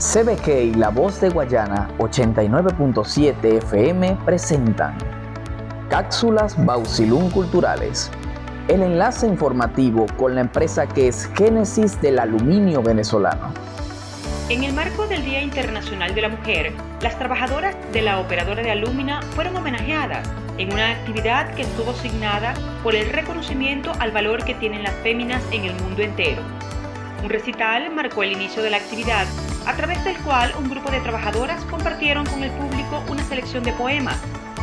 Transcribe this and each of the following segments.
CBG y La Voz de Guayana 89.7 FM presentan Cápsulas Bausilún Culturales, el enlace informativo con la empresa que es Génesis del aluminio venezolano. En el marco del Día Internacional de la Mujer, las trabajadoras de la operadora de alumina fueron homenajeadas en una actividad que estuvo asignada por el reconocimiento al valor que tienen las féminas en el mundo entero. Un recital marcó el inicio de la actividad a través del cual un grupo de trabajadoras compartieron con el público una selección de poemas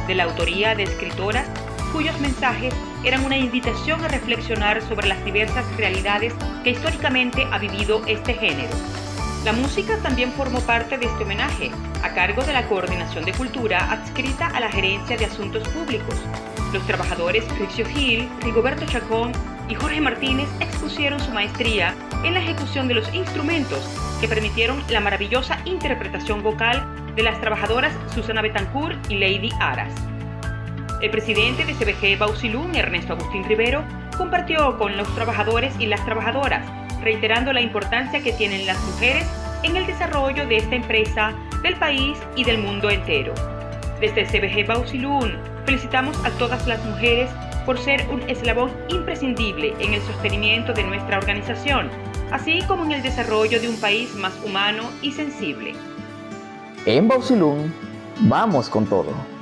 de la autoría de escritoras cuyos mensajes eran una invitación a reflexionar sobre las diversas realidades que históricamente ha vivido este género. La música también formó parte de este homenaje, a cargo de la Coordinación de Cultura adscrita a la Gerencia de Asuntos Públicos. Los trabajadores Rixio Gil, Rigoberto Chacón y Jorge Martínez expusieron su maestría en la ejecución de los instrumentos que permitieron la maravillosa interpretación vocal de las trabajadoras Susana Betancourt y Lady Aras. El presidente de CBG Bausilún, Ernesto Agustín Rivero, compartió con los trabajadores y las trabajadoras, reiterando la importancia que tienen las mujeres en el desarrollo de esta empresa, del país y del mundo entero. Desde CBG Bausilún, felicitamos a todas las mujeres por ser un eslabón imprescindible en el sostenimiento de nuestra organización, así como en el desarrollo de un país más humano y sensible. En Bausilún, vamos con todo.